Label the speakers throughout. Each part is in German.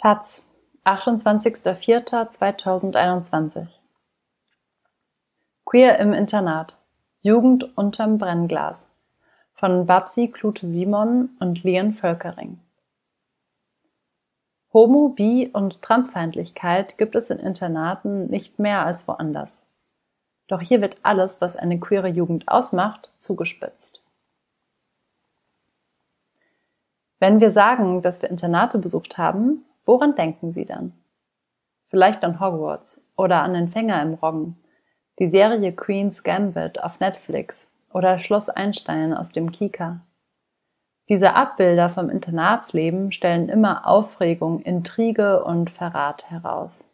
Speaker 1: Taz, 28.04.2021 Queer im Internat Jugend unterm Brennglas von Babsi Klute-Simon und Lien Völkering Homo-, Bi- und Transfeindlichkeit gibt es in Internaten nicht mehr als woanders. Doch hier wird alles, was eine queere Jugend ausmacht, zugespitzt. Wenn wir sagen, dass wir Internate besucht haben, Woran denken Sie dann? Vielleicht an Hogwarts oder an den Fänger im Roggen, die Serie Queen's Gambit auf Netflix oder Schloss Einstein aus dem Kika. Diese Abbilder vom Internatsleben stellen immer Aufregung, Intrige und Verrat heraus.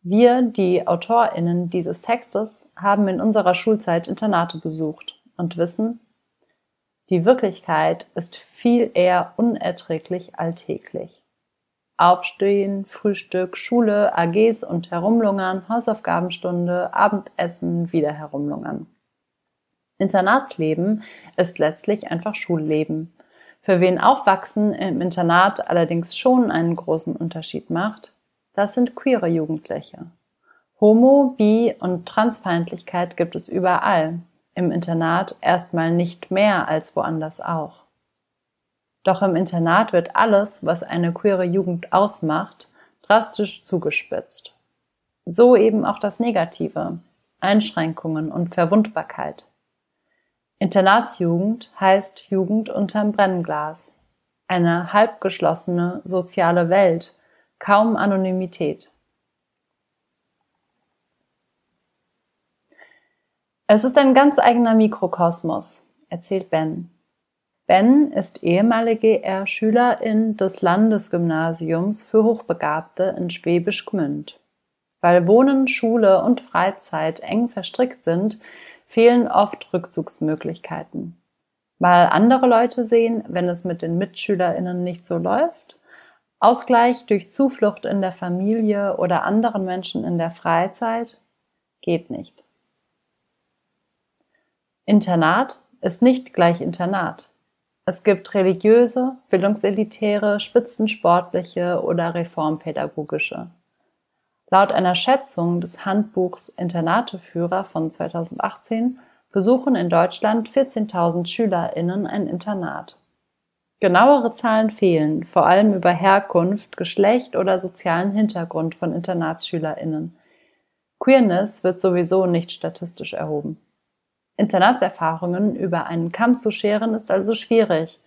Speaker 1: Wir, die AutorInnen dieses Textes, haben in unserer Schulzeit Internate besucht und wissen, die Wirklichkeit ist viel eher unerträglich alltäglich. Aufstehen, Frühstück, Schule, AGs und herumlungern, Hausaufgabenstunde, Abendessen, wieder herumlungern. Internatsleben ist letztlich einfach Schulleben. Für wen Aufwachsen im Internat allerdings schon einen großen Unterschied macht, das sind queere Jugendliche. Homo, Bi und Transfeindlichkeit gibt es überall, im Internat erstmal nicht mehr als woanders auch. Doch im Internat wird alles, was eine queere Jugend ausmacht, drastisch zugespitzt. So eben auch das Negative, Einschränkungen und Verwundbarkeit. Internatsjugend heißt Jugend unterm Brennglas, eine halbgeschlossene soziale Welt, kaum Anonymität. Es ist ein ganz eigener Mikrokosmos, erzählt Ben. Ben ist ehemalige R-Schülerin des Landesgymnasiums für Hochbegabte in Schwäbisch Gmünd. Weil Wohnen, Schule und Freizeit eng verstrickt sind, fehlen oft Rückzugsmöglichkeiten. Weil andere Leute sehen, wenn es mit den MitschülerInnen nicht so läuft, Ausgleich durch Zuflucht in der Familie oder anderen Menschen in der Freizeit geht nicht. Internat ist nicht gleich Internat. Es gibt religiöse, bildungselitäre, spitzensportliche oder reformpädagogische. Laut einer Schätzung des Handbuchs Internateführer von 2018 besuchen in Deutschland 14.000 SchülerInnen ein Internat. Genauere Zahlen fehlen, vor allem über Herkunft, Geschlecht oder sozialen Hintergrund von InternatsschülerInnen. Queerness wird sowieso nicht statistisch erhoben. Internatserfahrungen über einen Kamm zu scheren ist also schwierig.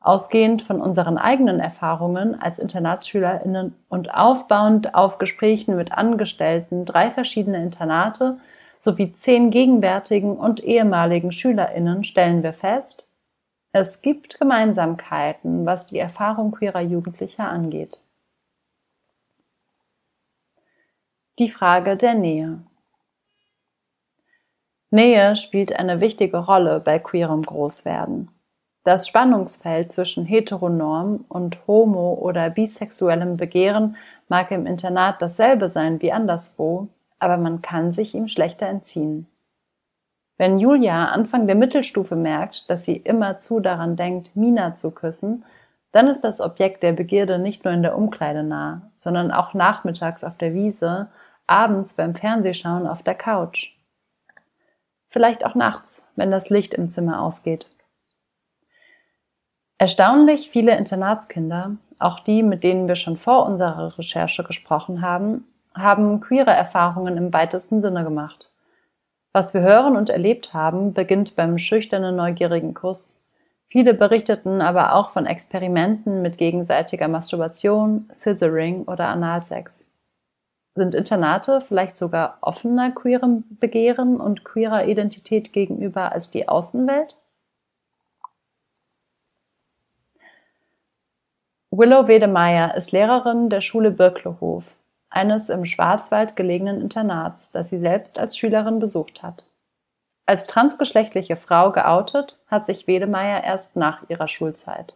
Speaker 1: Ausgehend von unseren eigenen Erfahrungen als InternatsschülerInnen und aufbauend auf Gesprächen mit Angestellten drei verschiedene Internate sowie zehn gegenwärtigen und ehemaligen SchülerInnen stellen wir fest, es gibt Gemeinsamkeiten, was die Erfahrung queerer Jugendlicher angeht. Die Frage der Nähe. Nähe spielt eine wichtige Rolle bei queerem Großwerden. Das Spannungsfeld zwischen heteronorm und homo- oder bisexuellem Begehren mag im Internat dasselbe sein wie anderswo, aber man kann sich ihm schlechter entziehen. Wenn Julia Anfang der Mittelstufe merkt, dass sie immerzu daran denkt, Mina zu küssen, dann ist das Objekt der Begierde nicht nur in der Umkleide nah, sondern auch nachmittags auf der Wiese, abends beim Fernsehschauen auf der Couch vielleicht auch nachts, wenn das Licht im Zimmer ausgeht. Erstaunlich viele Internatskinder, auch die, mit denen wir schon vor unserer Recherche gesprochen haben, haben queere Erfahrungen im weitesten Sinne gemacht. Was wir hören und erlebt haben, beginnt beim schüchternen, neugierigen Kuss. Viele berichteten aber auch von Experimenten mit gegenseitiger Masturbation, Scissoring oder Analsex. Sind Internate vielleicht sogar offener queerem Begehren und queerer Identität gegenüber als die Außenwelt? Willow Wedemeyer ist Lehrerin der Schule Birklehof, eines im Schwarzwald gelegenen Internats, das sie selbst als Schülerin besucht hat. Als transgeschlechtliche Frau geoutet hat sich Wedemeyer erst nach ihrer Schulzeit.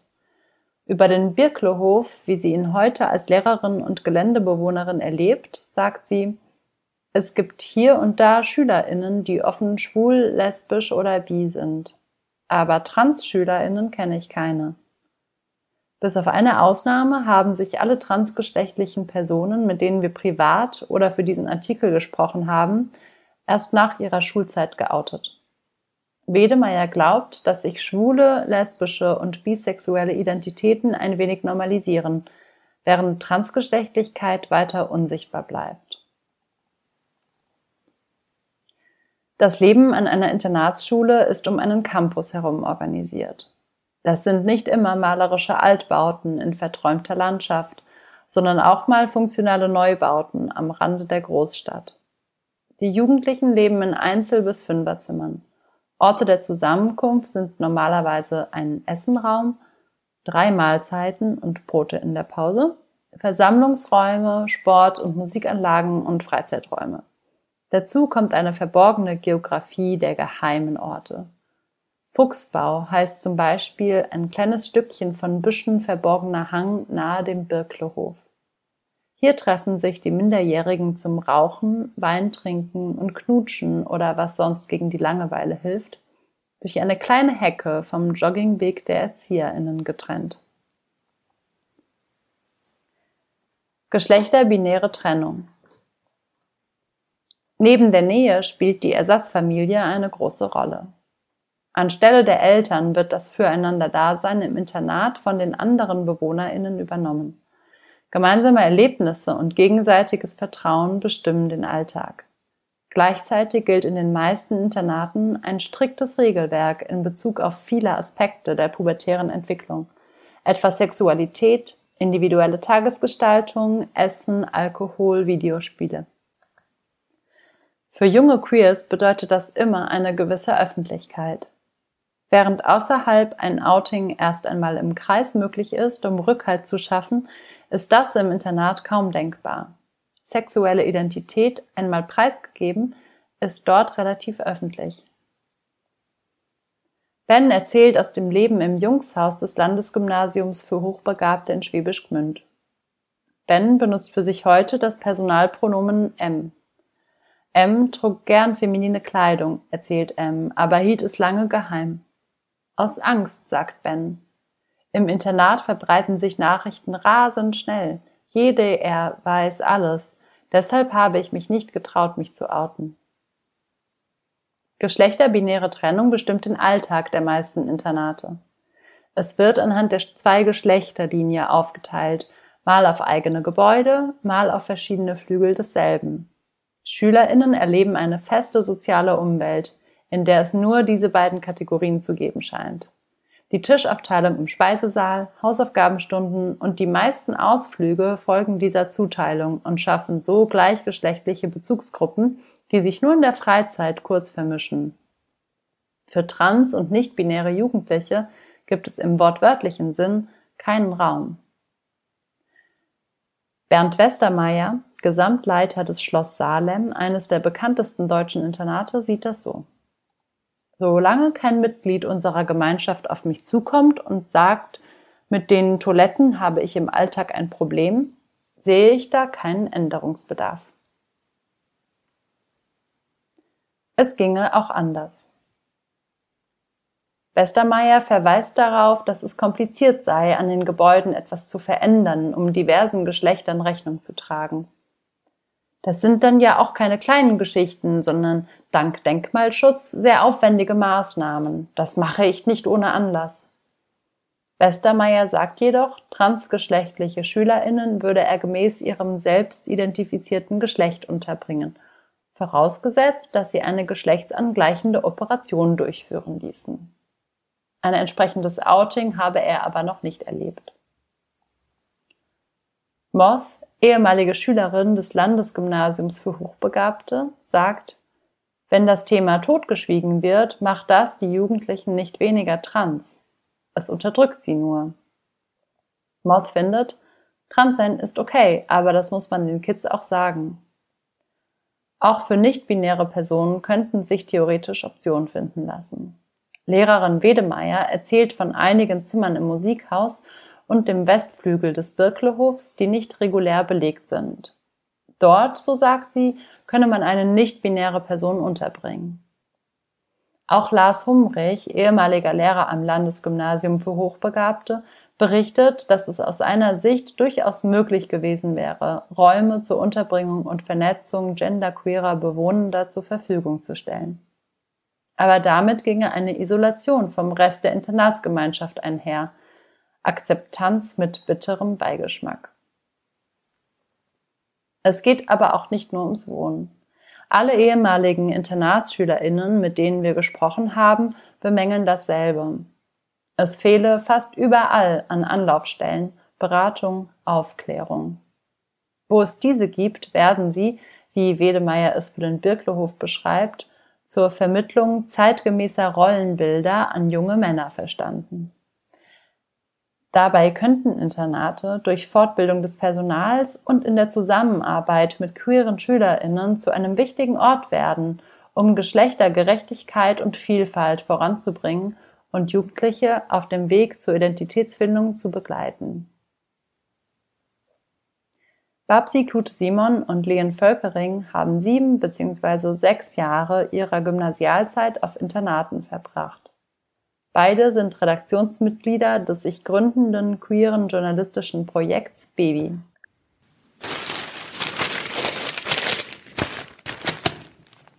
Speaker 1: Über den Birklehof, wie sie ihn heute als Lehrerin und Geländebewohnerin erlebt, sagt sie, es gibt hier und da SchülerInnen, die offen schwul, lesbisch oder bi sind. Aber Trans-SchülerInnen kenne ich keine. Bis auf eine Ausnahme haben sich alle transgeschlechtlichen Personen, mit denen wir privat oder für diesen Artikel gesprochen haben, erst nach ihrer Schulzeit geoutet. Wedemeyer glaubt, dass sich schwule, lesbische und bisexuelle Identitäten ein wenig normalisieren, während Transgeschlechtlichkeit weiter unsichtbar bleibt. Das Leben an einer Internatsschule ist um einen Campus herum organisiert. Das sind nicht immer malerische Altbauten in verträumter Landschaft, sondern auch mal funktionale Neubauten am Rande der Großstadt. Die Jugendlichen leben in Einzel- bis Fünferzimmern. Orte der Zusammenkunft sind normalerweise ein Essenraum, drei Mahlzeiten und Brote in der Pause, Versammlungsräume, Sport- und Musikanlagen und Freizeiträume. Dazu kommt eine verborgene Geografie der geheimen Orte. Fuchsbau heißt zum Beispiel ein kleines Stückchen von Büschen verborgener Hang nahe dem Birklehof. Hier treffen sich die Minderjährigen zum Rauchen, Wein trinken und Knutschen oder was sonst gegen die Langeweile hilft, durch eine kleine Hecke vom Joggingweg der ErzieherInnen getrennt. Geschlechterbinäre Trennung Neben der Nähe spielt die Ersatzfamilie eine große Rolle. Anstelle der Eltern wird das Füreinander-Dasein im Internat von den anderen BewohnerInnen übernommen. Gemeinsame Erlebnisse und gegenseitiges Vertrauen bestimmen den Alltag. Gleichzeitig gilt in den meisten Internaten ein striktes Regelwerk in Bezug auf viele Aspekte der pubertären Entwicklung, etwa Sexualität, individuelle Tagesgestaltung, Essen, Alkohol, Videospiele. Für junge Queers bedeutet das immer eine gewisse Öffentlichkeit. Während außerhalb ein Outing erst einmal im Kreis möglich ist, um Rückhalt zu schaffen, ist das im Internat kaum denkbar. Sexuelle Identität, einmal preisgegeben, ist dort relativ öffentlich. Ben erzählt aus dem Leben im Jungshaus des Landesgymnasiums für Hochbegabte in Schwäbisch Gmünd. Ben benutzt für sich heute das Personalpronomen M. M trug gern feminine Kleidung, erzählt M, aber hielt es lange geheim. Aus Angst, sagt Ben. Im Internat verbreiten sich Nachrichten rasend schnell. Jede er weiß alles. Deshalb habe ich mich nicht getraut, mich zu outen. Geschlechterbinäre Trennung bestimmt den Alltag der meisten Internate. Es wird anhand der Zwei-Geschlechter-Linie aufgeteilt, mal auf eigene Gebäude, mal auf verschiedene Flügel desselben. SchülerInnen erleben eine feste soziale Umwelt, in der es nur diese beiden Kategorien zu geben scheint. Die Tischaufteilung im Speisesaal, Hausaufgabenstunden und die meisten Ausflüge folgen dieser Zuteilung und schaffen so gleichgeschlechtliche Bezugsgruppen, die sich nur in der Freizeit kurz vermischen. Für trans- und nicht-binäre Jugendliche gibt es im wortwörtlichen Sinn keinen Raum. Bernd Westermeier, Gesamtleiter des Schloss Salem, eines der bekanntesten deutschen Internate, sieht das so. Solange kein Mitglied unserer Gemeinschaft auf mich zukommt und sagt, mit den Toiletten habe ich im Alltag ein Problem, sehe ich da keinen Änderungsbedarf. Es ginge auch anders. Westermeier verweist darauf, dass es kompliziert sei, an den Gebäuden etwas zu verändern, um diversen Geschlechtern Rechnung zu tragen. Das sind dann ja auch keine kleinen Geschichten, sondern dank Denkmalschutz sehr aufwendige Maßnahmen. Das mache ich nicht ohne Anlass. Westermeier sagt jedoch, transgeschlechtliche SchülerInnen würde er gemäß ihrem selbst identifizierten Geschlecht unterbringen, vorausgesetzt, dass sie eine geschlechtsangleichende Operation durchführen ließen. Ein entsprechendes Outing habe er aber noch nicht erlebt. Moth ehemalige Schülerin des Landesgymnasiums für Hochbegabte, sagt, wenn das Thema totgeschwiegen wird, macht das die Jugendlichen nicht weniger trans. Es unterdrückt sie nur. Moth findet, Transsein ist okay, aber das muss man den Kids auch sagen. Auch für nicht-binäre Personen könnten sich theoretisch Optionen finden lassen. Lehrerin Wedemeyer erzählt von einigen Zimmern im Musikhaus und dem Westflügel des Birklehofs, die nicht regulär belegt sind. Dort, so sagt sie, könne man eine nicht-binäre Person unterbringen. Auch Lars Humrich, ehemaliger Lehrer am Landesgymnasium für Hochbegabte, berichtet, dass es aus seiner Sicht durchaus möglich gewesen wäre, Räume zur Unterbringung und Vernetzung genderqueerer Bewohnender zur Verfügung zu stellen. Aber damit ginge eine Isolation vom Rest der Internatsgemeinschaft einher, Akzeptanz mit bitterem Beigeschmack. Es geht aber auch nicht nur ums Wohnen. Alle ehemaligen InternatsschülerInnen, mit denen wir gesprochen haben, bemängeln dasselbe. Es fehle fast überall an Anlaufstellen, Beratung, Aufklärung. Wo es diese gibt, werden sie, wie Wedemeyer es für den Birklehof beschreibt, zur Vermittlung zeitgemäßer Rollenbilder an junge Männer verstanden. Dabei könnten Internate durch Fortbildung des Personals und in der Zusammenarbeit mit queeren Schülerinnen zu einem wichtigen Ort werden, um Geschlechtergerechtigkeit und Vielfalt voranzubringen und Jugendliche auf dem Weg zur Identitätsfindung zu begleiten. Babsi Klute-Simon und Lehen Völkering haben sieben bzw. sechs Jahre ihrer Gymnasialzeit auf Internaten verbracht. Beide sind Redaktionsmitglieder des sich gründenden queeren journalistischen Projekts Baby.